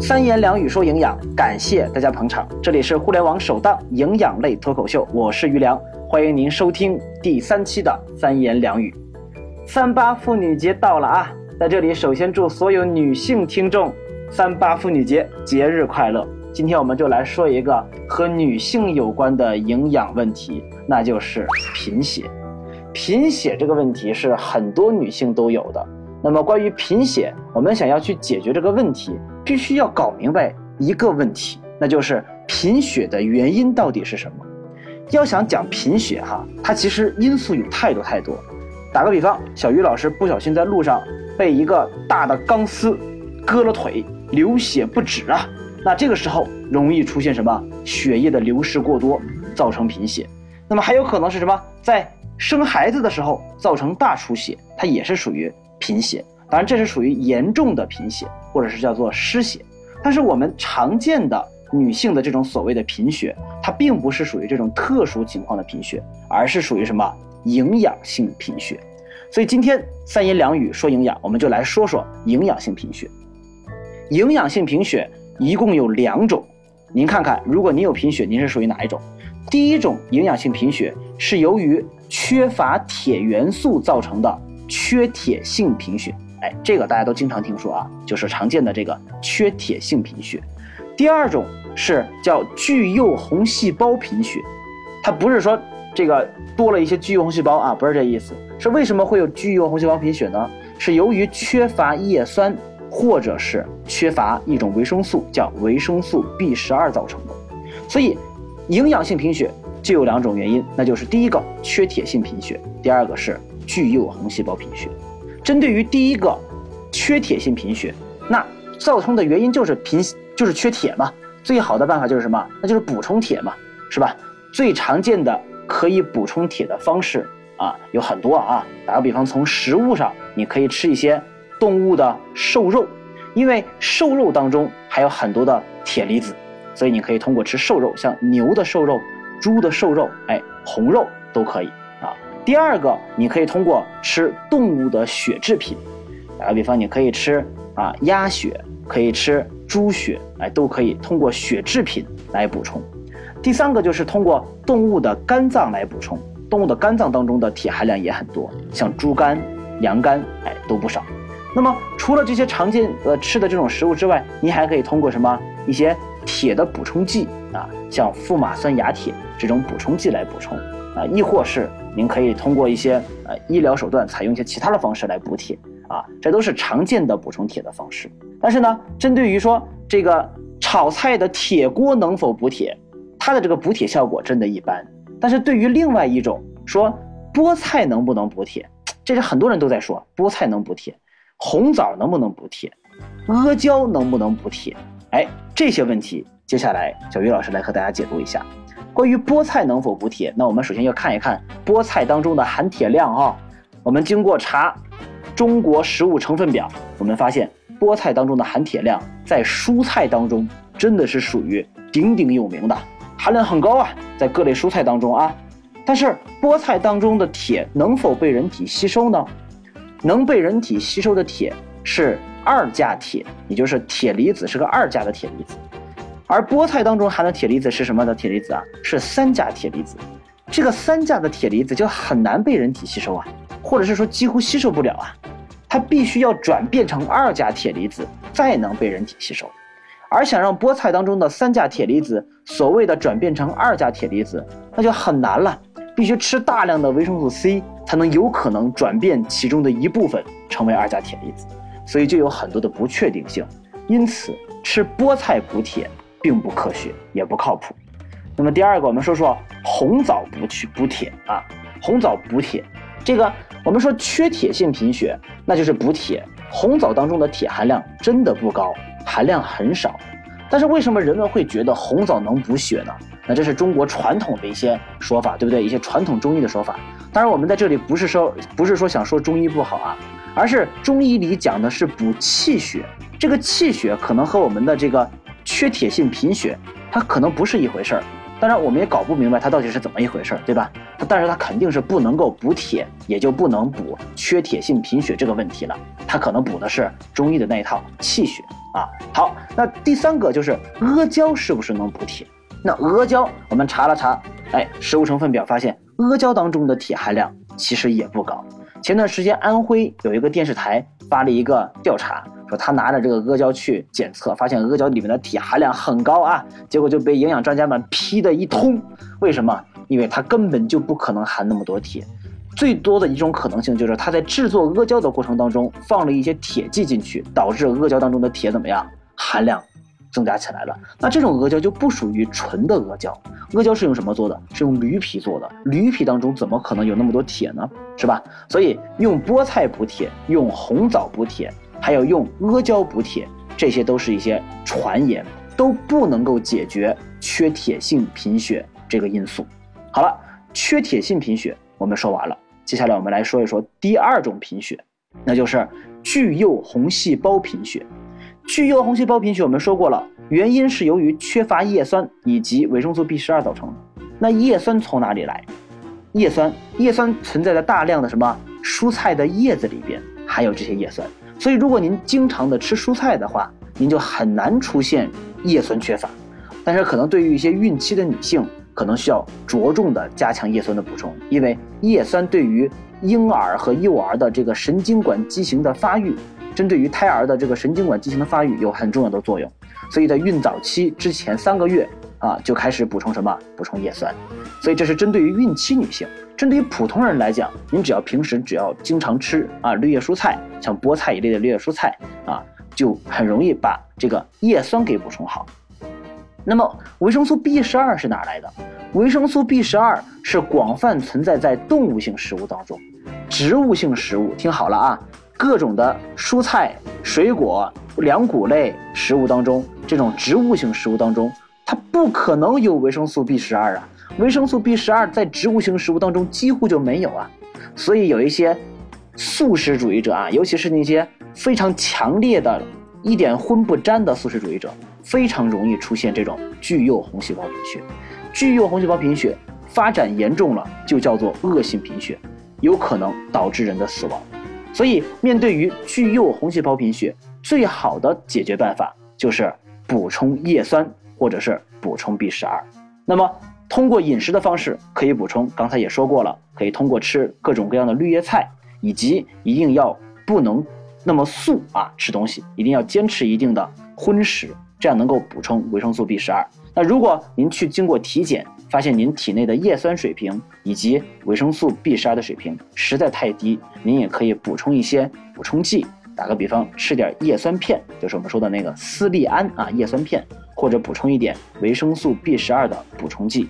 三言两语说营养，感谢大家捧场。这里是互联网首档营养类脱口秀，我是于良，欢迎您收听第三期的三言两语。三八妇女节到了啊，在这里首先祝所有女性听众三八妇女节节日快乐。今天我们就来说一个和女性有关的营养问题，那就是贫血。贫血这个问题是很多女性都有的。那么关于贫血，我们想要去解决这个问题，必须要搞明白一个问题，那就是贫血的原因到底是什么。要想讲贫血哈，它其实因素有太多太多。打个比方，小鱼老师不小心在路上被一个大的钢丝割了腿，流血不止啊，那这个时候容易出现什么？血液的流失过多，造成贫血。那么还有可能是什么？在生孩子的时候造成大出血，它也是属于。贫血，当然这是属于严重的贫血，或者是叫做失血。但是我们常见的女性的这种所谓的贫血，它并不是属于这种特殊情况的贫血，而是属于什么营养性贫血。所以今天三言两语说营养，我们就来说说营养性贫血。营养性贫血一共有两种，您看看，如果您有贫血，您是属于哪一种？第一种营养性贫血是由于缺乏铁元素造成的。缺铁性贫血，哎，这个大家都经常听说啊，就是常见的这个缺铁性贫血。第二种是叫巨幼红细胞贫血，它不是说这个多了一些巨幼红细胞啊，不是这意思，是为什么会有巨幼红细胞贫血呢？是由于缺乏叶酸或者是缺乏一种维生素，叫维生素 B 十二造成的。所以，营养性贫血就有两种原因，那就是第一个缺铁性贫血，第二个是。巨幼红细胞贫血，针对于第一个缺铁性贫血，那造成的原因就是贫，就是缺铁嘛。最好的办法就是什么？那就是补充铁嘛，是吧？最常见的可以补充铁的方式啊有很多啊。打个比方，从食物上，你可以吃一些动物的瘦肉，因为瘦肉当中还有很多的铁离子，所以你可以通过吃瘦肉，像牛的瘦肉、猪的瘦肉，哎，红肉都可以。第二个，你可以通过吃动物的血制品，打个比方，你可以吃啊鸭血，可以吃猪血，哎，都可以通过血制品来补充。第三个就是通过动物的肝脏来补充，动物的肝脏当中的铁含量也很多，像猪肝、羊肝，哎，都不少。那么除了这些常见呃吃的这种食物之外，你还可以通过什么一些铁的补充剂啊，像富马酸亚铁这种补充剂来补充。啊，亦或是您可以通过一些呃医疗手段，采用一些其他的方式来补铁啊，这都是常见的补充铁的方式。但是呢，针对于说这个炒菜的铁锅能否补铁，它的这个补铁效果真的一般。但是对于另外一种说菠菜能不能补铁，这是很多人都在说菠菜能补铁，红枣能不能补铁，阿胶能不能补铁？哎，这些问题，接下来小鱼老师来和大家解读一下。关于菠菜能否补铁，那我们首先要看一看菠菜当中的含铁量啊。我们经过查中国食物成分表，我们发现菠菜当中的含铁量在蔬菜当中真的是属于鼎鼎有名的，含量很高啊，在各类蔬菜当中啊。但是菠菜当中的铁能否被人体吸收呢？能被人体吸收的铁是二价铁，也就是铁离子是个二价的铁离子。而菠菜当中含的铁离子是什么的铁离子啊？是三价铁离子。这个三价的铁离子就很难被人体吸收啊，或者是说几乎吸收不了啊，它必须要转变成二价铁离子再能被人体吸收。而想让菠菜当中的三价铁离子所谓的转变成二价铁离子，那就很难了，必须吃大量的维生素 C 才能有可能转变其中的一部分成为二价铁离子，所以就有很多的不确定性。因此，吃菠菜补铁。并不科学，也不靠谱。那么第二个，我们说说红枣补去补铁啊。红枣补铁，这个我们说缺铁性贫血，那就是补铁。红枣当中的铁含量真的不高，含量很少。但是为什么人们会觉得红枣能补血呢？那这是中国传统的一些说法，对不对？一些传统中医的说法。当然，我们在这里不是说不是说想说中医不好啊，而是中医里讲的是补气血。这个气血可能和我们的这个。缺铁性贫血，它可能不是一回事儿，当然我们也搞不明白它到底是怎么一回事儿，对吧？但是它肯定是不能够补铁，也就不能补缺铁性贫血这个问题了。它可能补的是中医的那一套气血。啊。好，那第三个就是阿胶是不是能补铁？那阿胶我们查了查，哎，食物成分表发现阿胶当中的铁含量其实也不高。前段时间安徽有一个电视台发了一个调查，说他拿着这个阿胶去检测，发现阿胶里面的铁含量很高啊，结果就被营养专家们批的一通。为什么？因为它根本就不可能含那么多铁。最多的一种可能性就是它在制作阿胶的过程当中放了一些铁剂进去，导致阿胶当中的铁怎么样含量增加起来了。那这种阿胶就不属于纯的阿胶。阿胶是用什么做的？是用驴皮做的。驴皮当中怎么可能有那么多铁呢？是吧？所以用菠菜补铁，用红枣补铁，还有用阿胶补铁，这些都是一些传言，都不能够解决缺铁性贫血这个因素。好了，缺铁性贫血我们说完了。接下来我们来说一说第二种贫血，那就是巨幼红细胞贫血。巨幼红细胞贫血我们说过了，原因是由于缺乏叶酸以及维生素 B 十二造成的。那叶酸从哪里来？叶酸，叶酸存在在大量的什么蔬菜的叶子里边，含有这些叶酸。所以如果您经常的吃蔬菜的话，您就很难出现叶酸缺乏。但是可能对于一些孕期的女性，可能需要着重的加强叶酸的补充，因为叶酸对于婴儿和幼儿的这个神经管畸形的发育，针对于胎儿的这个神经管畸形的发育有很重要的作用。所以在孕早期之前三个月啊，就开始补充什么？补充叶酸。所以这是针对于孕期女性。针对于普通人来讲，您只要平时只要经常吃啊绿叶蔬菜，像菠菜一类的绿叶蔬菜啊，就很容易把这个叶酸给补充好。那么维生素 B 十二是哪来的？维生素 B 十二是广泛存在在动物性食物当中，植物性食物听好了啊，各种的蔬菜、水果、粮谷类食物当中，这种植物性食物当中，它不可能有维生素 B 十二啊。维生素 B 十二在植物性食物当中几乎就没有啊，所以有一些素食主义者啊，尤其是那些非常强烈的、一点荤不沾的素食主义者。非常容易出现这种巨幼红细胞贫血，巨幼红细胞贫血发展严重了就叫做恶性贫血，有可能导致人的死亡。所以，面对于巨幼红细胞贫血，最好的解决办法就是补充叶酸或者是补充 B 十二。那么，通过饮食的方式可以补充，刚才也说过了，可以通过吃各种各样的绿叶菜，以及一定要不能那么素啊，吃东西一定要坚持一定的荤食。这样能够补充维生素 B 十二。那如果您去经过体检，发现您体内的叶酸水平以及维生素 B 十二的水平实在太低，您也可以补充一些补充剂。打个比方，吃点叶酸片，就是我们说的那个斯利安啊，叶酸片，或者补充一点维生素 B 十二的补充剂。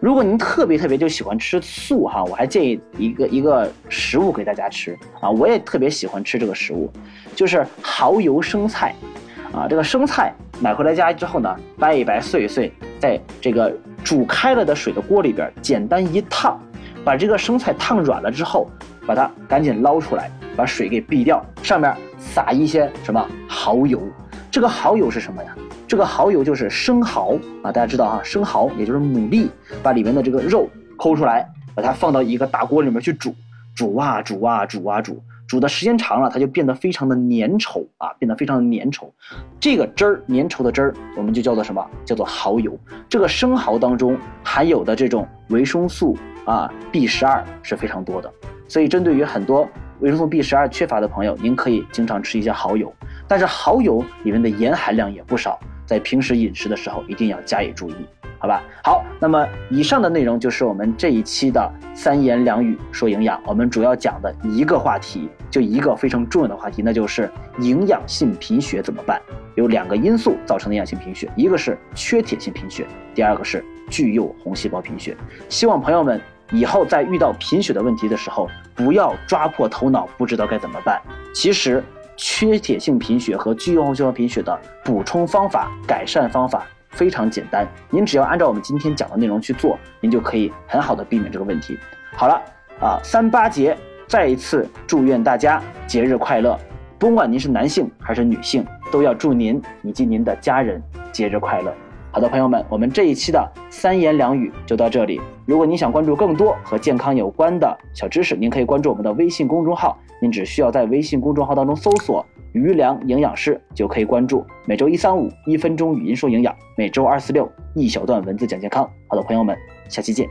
如果您特别特别就喜欢吃素哈，我还建议一个一个食物给大家吃啊，我也特别喜欢吃这个食物，就是蚝油生菜。啊，这个生菜买回来家之后呢，掰一掰，碎一碎，在这个煮开了的水的锅里边简单一烫，把这个生菜烫软了之后，把它赶紧捞出来，把水给避掉，上面撒一些什么蚝油。这个蚝油是什么呀？这个蚝油就是生蚝啊，大家知道哈，生蚝也就是牡蛎，把里面的这个肉抠出来，把它放到一个大锅里面去煮，煮啊煮啊煮啊煮。煮的时间长了，它就变得非常的粘稠啊，变得非常的粘稠。这个汁儿，粘稠的汁儿，我们就叫做什么？叫做蚝油。这个生蚝当中含有的这种维生素啊，B 十二是非常多的。所以，针对于很多维生素 B 十二缺乏的朋友，您可以经常吃一些蚝油。但是，蚝油里面的盐含量也不少，在平时饮食的时候一定要加以注意。好吧，好，那么以上的内容就是我们这一期的三言两语说营养，我们主要讲的一个话题，就一个非常重要的话题，那就是营养性贫血怎么办？有两个因素造成的营养性贫血，一个是缺铁性贫血，第二个是巨幼红细胞贫血。希望朋友们以后在遇到贫血的问题的时候，不要抓破头脑不知道该怎么办。其实，缺铁性贫血和巨幼红细胞贫血的补充方法、改善方法。非常简单，您只要按照我们今天讲的内容去做，您就可以很好的避免这个问题。好了啊，三八节再一次祝愿大家节日快乐，不管您是男性还是女性，都要祝您以及您的家人节日快乐。好的，朋友们，我们这一期的三言两语就到这里。如果您想关注更多和健康有关的小知识，您可以关注我们的微信公众号，您只需要在微信公众号当中搜索。余粮营养师就可以关注每周一、三、五一分钟语音说营养，每周二、四、六一小段文字讲健康。好的，朋友们，下期见。